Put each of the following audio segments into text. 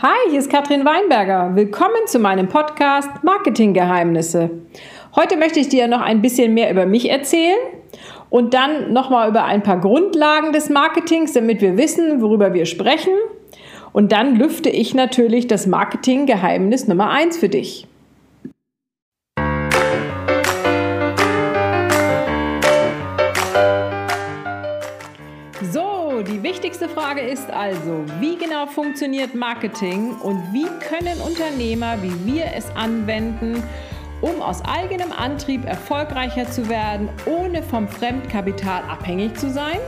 Hi, hier ist Katrin Weinberger. Willkommen zu meinem Podcast Marketinggeheimnisse. Heute möchte ich dir noch ein bisschen mehr über mich erzählen und dann nochmal über ein paar Grundlagen des Marketings, damit wir wissen, worüber wir sprechen. Und dann lüfte ich natürlich das Marketinggeheimnis Nummer 1 für dich. Die wichtigste Frage ist also, wie genau funktioniert Marketing und wie können Unternehmer wie wir es anwenden, um aus eigenem Antrieb erfolgreicher zu werden, ohne vom Fremdkapital abhängig zu sein?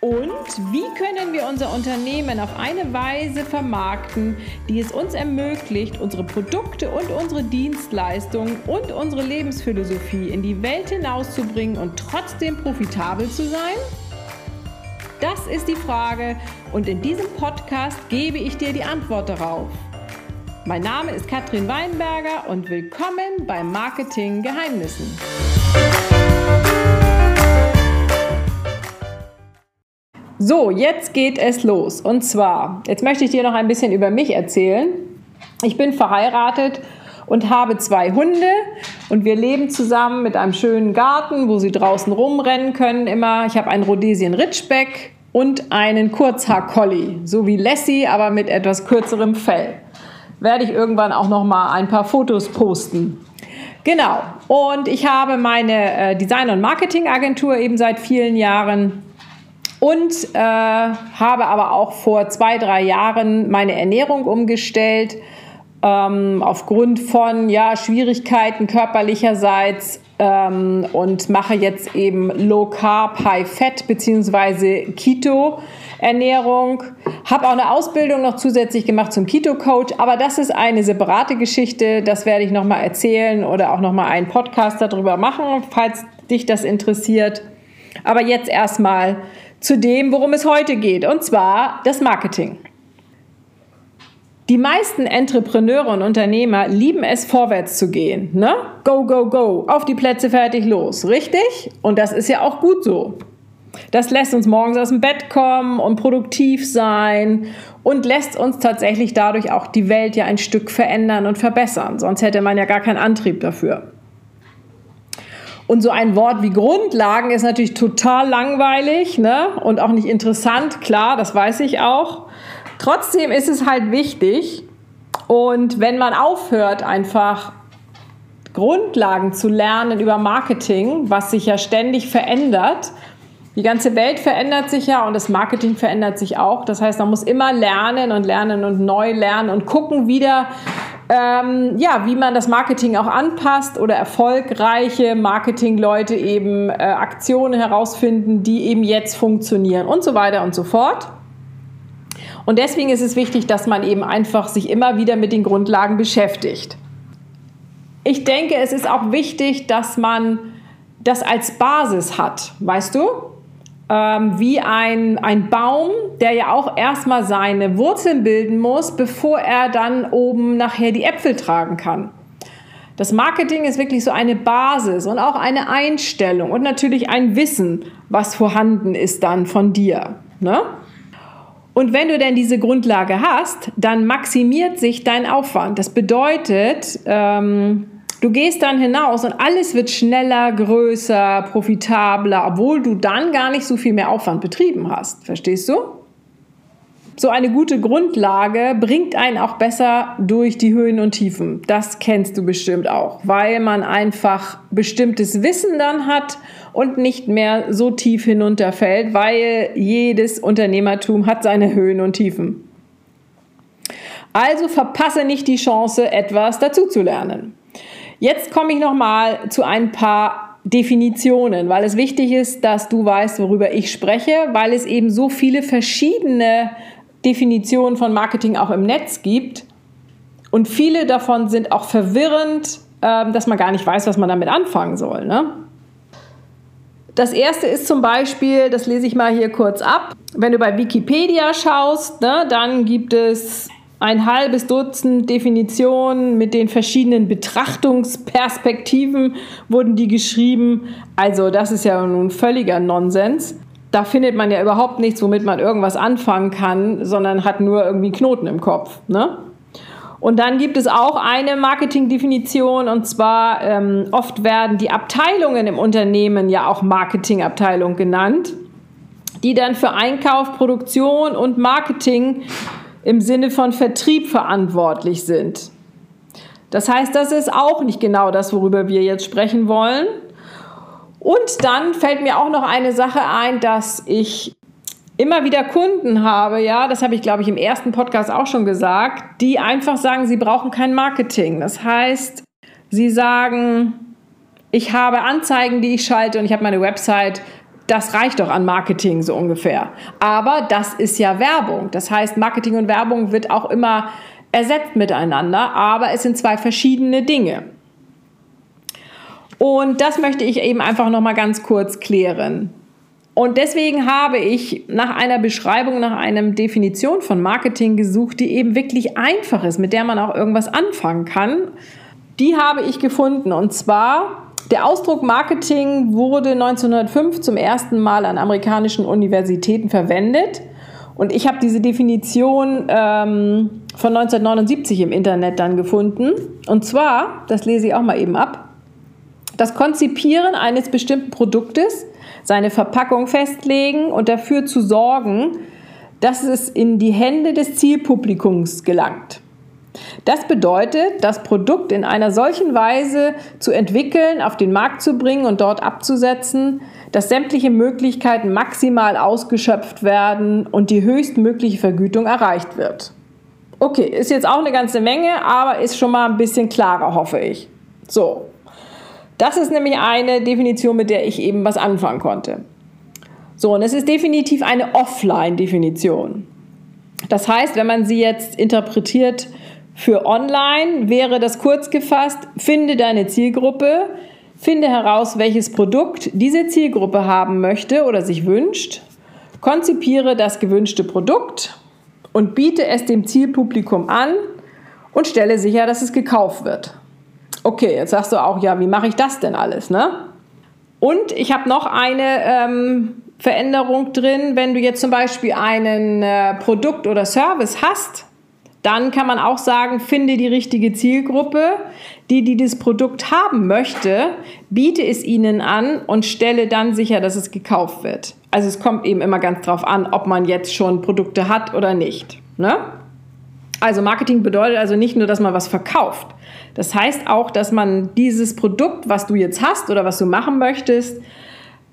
Und wie können wir unser Unternehmen auf eine Weise vermarkten, die es uns ermöglicht, unsere Produkte und unsere Dienstleistungen und unsere Lebensphilosophie in die Welt hinauszubringen und trotzdem profitabel zu sein? Das ist die Frage und in diesem Podcast gebe ich dir die Antwort darauf. Mein Name ist Katrin Weinberger und willkommen bei Marketing Geheimnissen. So, jetzt geht es los. Und zwar, jetzt möchte ich dir noch ein bisschen über mich erzählen. Ich bin verheiratet und habe zwei Hunde und wir leben zusammen mit einem schönen Garten, wo sie draußen rumrennen können immer. Ich habe einen Rhodesien Ritschbeck und einen Kurzhaar-Collie, so wie Lassie, aber mit etwas kürzerem Fell. Werde ich irgendwann auch noch mal ein paar Fotos posten. Genau. Und ich habe meine äh, Design- und Marketingagentur eben seit vielen Jahren und äh, habe aber auch vor zwei, drei Jahren meine Ernährung umgestellt ähm, aufgrund von ja, Schwierigkeiten körperlicherseits ähm, und mache jetzt eben Low Carb, High Fat bzw. Keto. Ernährung, habe auch eine Ausbildung noch zusätzlich gemacht zum Keto Coach, aber das ist eine separate Geschichte, das werde ich noch mal erzählen oder auch noch mal einen Podcast darüber machen, falls dich das interessiert. Aber jetzt erstmal zu dem, worum es heute geht, und zwar das Marketing. Die meisten Entrepreneure und Unternehmer lieben es, vorwärts zu gehen. Ne? Go, go, go, auf die Plätze fertig, los. Richtig? Und das ist ja auch gut so. Das lässt uns morgens aus dem Bett kommen und produktiv sein und lässt uns tatsächlich dadurch auch die Welt ja ein Stück verändern und verbessern. Sonst hätte man ja gar keinen Antrieb dafür. Und so ein Wort wie Grundlagen ist natürlich total langweilig ne? und auch nicht interessant, klar, das weiß ich auch. Trotzdem ist es halt wichtig und wenn man aufhört, einfach Grundlagen zu lernen über Marketing, was sich ja ständig verändert, die ganze Welt verändert sich ja und das Marketing verändert sich auch. Das heißt, man muss immer lernen und lernen und neu lernen und gucken wieder, ähm, ja, wie man das Marketing auch anpasst oder erfolgreiche Marketingleute eben äh, Aktionen herausfinden, die eben jetzt funktionieren und so weiter und so fort. Und deswegen ist es wichtig, dass man eben einfach sich immer wieder mit den Grundlagen beschäftigt. Ich denke, es ist auch wichtig, dass man das als Basis hat, weißt du? Ähm, wie ein, ein Baum, der ja auch erstmal seine Wurzeln bilden muss, bevor er dann oben nachher die Äpfel tragen kann. Das Marketing ist wirklich so eine Basis und auch eine Einstellung und natürlich ein Wissen, was vorhanden ist dann von dir. Ne? Und wenn du denn diese Grundlage hast, dann maximiert sich dein Aufwand. Das bedeutet, ähm, du gehst dann hinaus und alles wird schneller, größer, profitabler, obwohl du dann gar nicht so viel mehr Aufwand betrieben hast. Verstehst du? So eine gute Grundlage bringt einen auch besser durch die Höhen und Tiefen. Das kennst du bestimmt auch, weil man einfach bestimmtes Wissen dann hat und nicht mehr so tief hinunterfällt, weil jedes Unternehmertum hat seine Höhen und Tiefen. Also verpasse nicht die Chance, etwas dazuzulernen. Jetzt komme ich noch mal zu ein paar Definitionen, weil es wichtig ist, dass du weißt, worüber ich spreche, weil es eben so viele verschiedene Definitionen von Marketing auch im Netz gibt. Und viele davon sind auch verwirrend, ähm, dass man gar nicht weiß, was man damit anfangen soll. Ne? Das erste ist zum Beispiel, das lese ich mal hier kurz ab, wenn du bei Wikipedia schaust, ne, dann gibt es ein halbes Dutzend Definitionen mit den verschiedenen Betrachtungsperspektiven wurden die geschrieben. Also das ist ja nun völliger Nonsens. Da findet man ja überhaupt nichts, womit man irgendwas anfangen kann, sondern hat nur irgendwie Knoten im Kopf. Ne? Und dann gibt es auch eine Marketingdefinition und zwar ähm, oft werden die Abteilungen im Unternehmen ja auch Marketingabteilung genannt, die dann für Einkauf, Produktion und Marketing im Sinne von Vertrieb verantwortlich sind. Das heißt, das ist auch nicht genau das, worüber wir jetzt sprechen wollen. Und dann fällt mir auch noch eine Sache ein, dass ich immer wieder Kunden habe, ja, das habe ich glaube ich im ersten Podcast auch schon gesagt, die einfach sagen, sie brauchen kein Marketing. Das heißt, sie sagen, ich habe Anzeigen, die ich schalte und ich habe meine Website. Das reicht doch an Marketing so ungefähr. Aber das ist ja Werbung. Das heißt, Marketing und Werbung wird auch immer ersetzt miteinander, aber es sind zwei verschiedene Dinge. Und das möchte ich eben einfach noch mal ganz kurz klären. Und deswegen habe ich nach einer Beschreibung, nach einer Definition von Marketing gesucht, die eben wirklich einfach ist, mit der man auch irgendwas anfangen kann. Die habe ich gefunden. Und zwar, der Ausdruck Marketing wurde 1905 zum ersten Mal an amerikanischen Universitäten verwendet. Und ich habe diese Definition ähm, von 1979 im Internet dann gefunden. Und zwar, das lese ich auch mal eben ab, das Konzipieren eines bestimmten Produktes seine Verpackung festlegen und dafür zu sorgen, dass es in die Hände des Zielpublikums gelangt. Das bedeutet, das Produkt in einer solchen Weise zu entwickeln, auf den Markt zu bringen und dort abzusetzen, dass sämtliche Möglichkeiten maximal ausgeschöpft werden und die höchstmögliche Vergütung erreicht wird. Okay, ist jetzt auch eine ganze Menge, aber ist schon mal ein bisschen klarer, hoffe ich. So, das ist nämlich eine Definition, mit der ich eben was anfangen konnte. So, und es ist definitiv eine Offline-Definition. Das heißt, wenn man sie jetzt interpretiert für online, wäre das kurz gefasst, finde deine Zielgruppe, finde heraus, welches Produkt diese Zielgruppe haben möchte oder sich wünscht, konzipiere das gewünschte Produkt und biete es dem Zielpublikum an und stelle sicher, dass es gekauft wird. Okay, jetzt sagst du auch, ja, wie mache ich das denn alles, ne? Und ich habe noch eine ähm, Veränderung drin, wenn du jetzt zum Beispiel einen äh, Produkt oder Service hast, dann kann man auch sagen, finde die richtige Zielgruppe, die, die das Produkt haben möchte, biete es ihnen an und stelle dann sicher, dass es gekauft wird. Also es kommt eben immer ganz drauf an, ob man jetzt schon Produkte hat oder nicht. Ne? Also Marketing bedeutet also nicht nur, dass man was verkauft. Das heißt auch, dass man dieses Produkt, was du jetzt hast oder was du machen möchtest,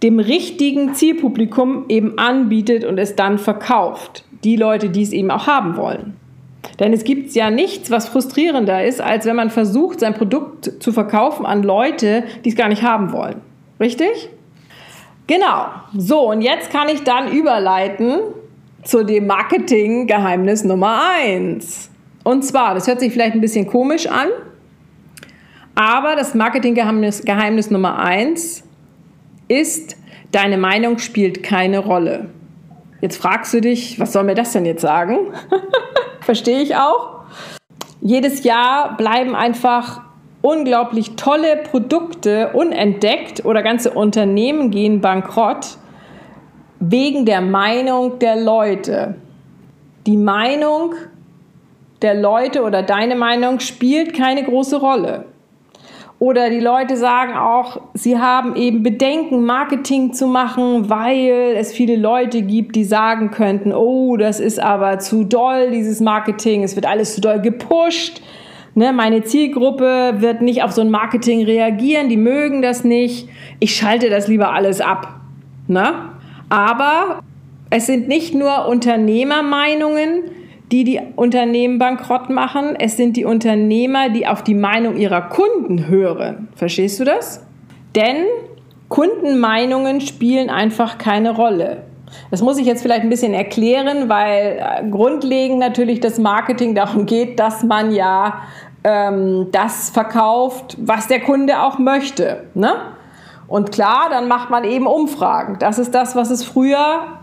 dem richtigen Zielpublikum eben anbietet und es dann verkauft. Die Leute, die es eben auch haben wollen. Denn es gibt ja nichts, was frustrierender ist, als wenn man versucht, sein Produkt zu verkaufen an Leute, die es gar nicht haben wollen. Richtig? Genau. So, und jetzt kann ich dann überleiten zu dem Marketing-Geheimnis Nummer 1. Und zwar, das hört sich vielleicht ein bisschen komisch an, aber das Marketing-Geheimnis Geheimnis Nummer 1 ist, deine Meinung spielt keine Rolle. Jetzt fragst du dich, was soll mir das denn jetzt sagen? Verstehe ich auch. Jedes Jahr bleiben einfach unglaublich tolle Produkte unentdeckt oder ganze Unternehmen gehen bankrott wegen der Meinung der Leute. Die Meinung der Leute oder deine Meinung spielt keine große Rolle. Oder die Leute sagen auch, sie haben eben Bedenken, Marketing zu machen, weil es viele Leute gibt, die sagen könnten, oh, das ist aber zu doll, dieses Marketing, es wird alles zu doll gepusht. Ne, meine Zielgruppe wird nicht auf so ein Marketing reagieren, die mögen das nicht. Ich schalte das lieber alles ab. Ne? Aber es sind nicht nur Unternehmermeinungen, die die Unternehmen bankrott machen. Es sind die Unternehmer, die auf die Meinung ihrer Kunden hören. Verstehst du das? Denn Kundenmeinungen spielen einfach keine Rolle. Das muss ich jetzt vielleicht ein bisschen erklären, weil äh, grundlegend natürlich das Marketing darum geht, dass man ja ähm, das verkauft, was der Kunde auch möchte. Ne? Und klar, dann macht man eben Umfragen. Das ist das, was es früher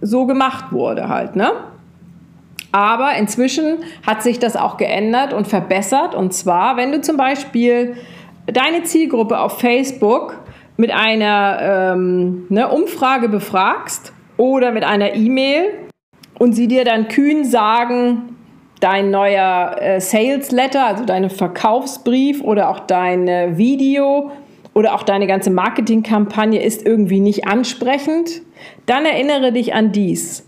so gemacht wurde halt. Ne? Aber inzwischen hat sich das auch geändert und verbessert. Und zwar, wenn du zum Beispiel deine Zielgruppe auf Facebook mit einer ähm, ne, Umfrage befragst oder mit einer E-Mail und sie dir dann kühn sagen, dein neuer äh, Sales Letter, also dein Verkaufsbrief oder auch dein Video oder auch deine ganze Marketingkampagne ist irgendwie nicht ansprechend, dann erinnere dich an dies.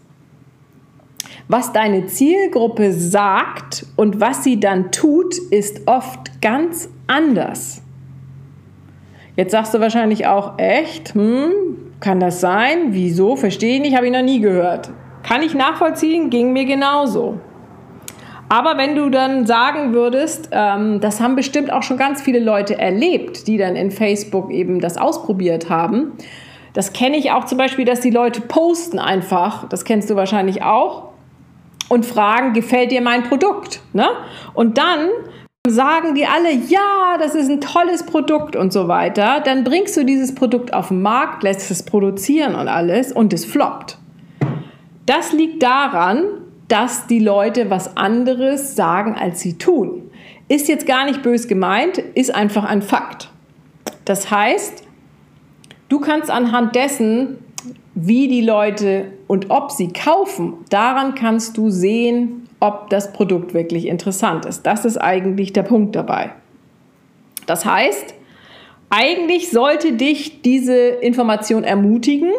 Was deine Zielgruppe sagt und was sie dann tut, ist oft ganz anders. Jetzt sagst du wahrscheinlich auch, echt? Hm, kann das sein? Wieso? Verstehe ich nicht, habe ich noch nie gehört. Kann ich nachvollziehen, ging mir genauso. Aber wenn du dann sagen würdest, ähm, das haben bestimmt auch schon ganz viele Leute erlebt, die dann in Facebook eben das ausprobiert haben. Das kenne ich auch zum Beispiel, dass die Leute posten einfach, das kennst du wahrscheinlich auch, und fragen, gefällt dir mein Produkt? Ne? Und dann sagen die alle, ja, das ist ein tolles Produkt und so weiter. Dann bringst du dieses Produkt auf den Markt, lässt es produzieren und alles und es floppt. Das liegt daran, dass die Leute was anderes sagen, als sie tun. Ist jetzt gar nicht bös gemeint, ist einfach ein Fakt. Das heißt, du kannst anhand dessen, wie die Leute und ob sie kaufen, daran kannst du sehen, ob das Produkt wirklich interessant ist. Das ist eigentlich der Punkt dabei. Das heißt, eigentlich sollte dich diese Information ermutigen,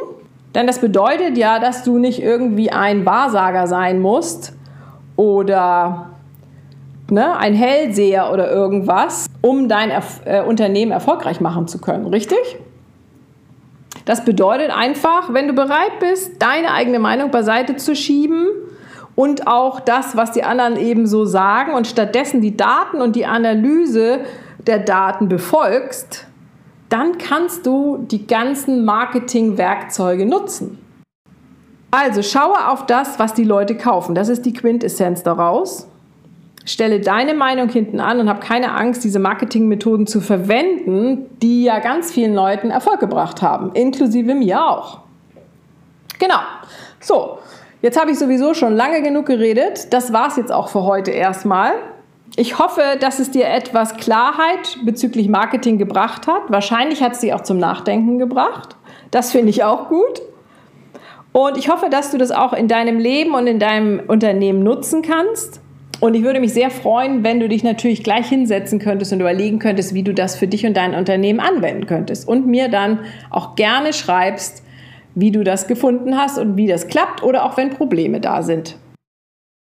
denn das bedeutet ja, dass du nicht irgendwie ein Wahrsager sein musst oder ne, ein Hellseher oder irgendwas, um dein Erf äh, Unternehmen erfolgreich machen zu können, richtig? Das bedeutet einfach, wenn du bereit bist, deine eigene Meinung beiseite zu schieben und auch das, was die anderen eben so sagen und stattdessen die Daten und die Analyse der Daten befolgst, dann kannst du die ganzen Marketingwerkzeuge nutzen. Also schaue auf das, was die Leute kaufen. Das ist die Quintessenz daraus. Stelle deine Meinung hinten an und hab keine Angst, diese Marketingmethoden zu verwenden, die ja ganz vielen Leuten Erfolg gebracht haben, inklusive mir auch. Genau. So, jetzt habe ich sowieso schon lange genug geredet. Das war es jetzt auch für heute erstmal. Ich hoffe, dass es dir etwas Klarheit bezüglich Marketing gebracht hat. Wahrscheinlich hat es dich auch zum Nachdenken gebracht. Das finde ich auch gut. Und ich hoffe, dass du das auch in deinem Leben und in deinem Unternehmen nutzen kannst. Und ich würde mich sehr freuen, wenn du dich natürlich gleich hinsetzen könntest und überlegen könntest, wie du das für dich und dein Unternehmen anwenden könntest. Und mir dann auch gerne schreibst, wie du das gefunden hast und wie das klappt oder auch wenn Probleme da sind.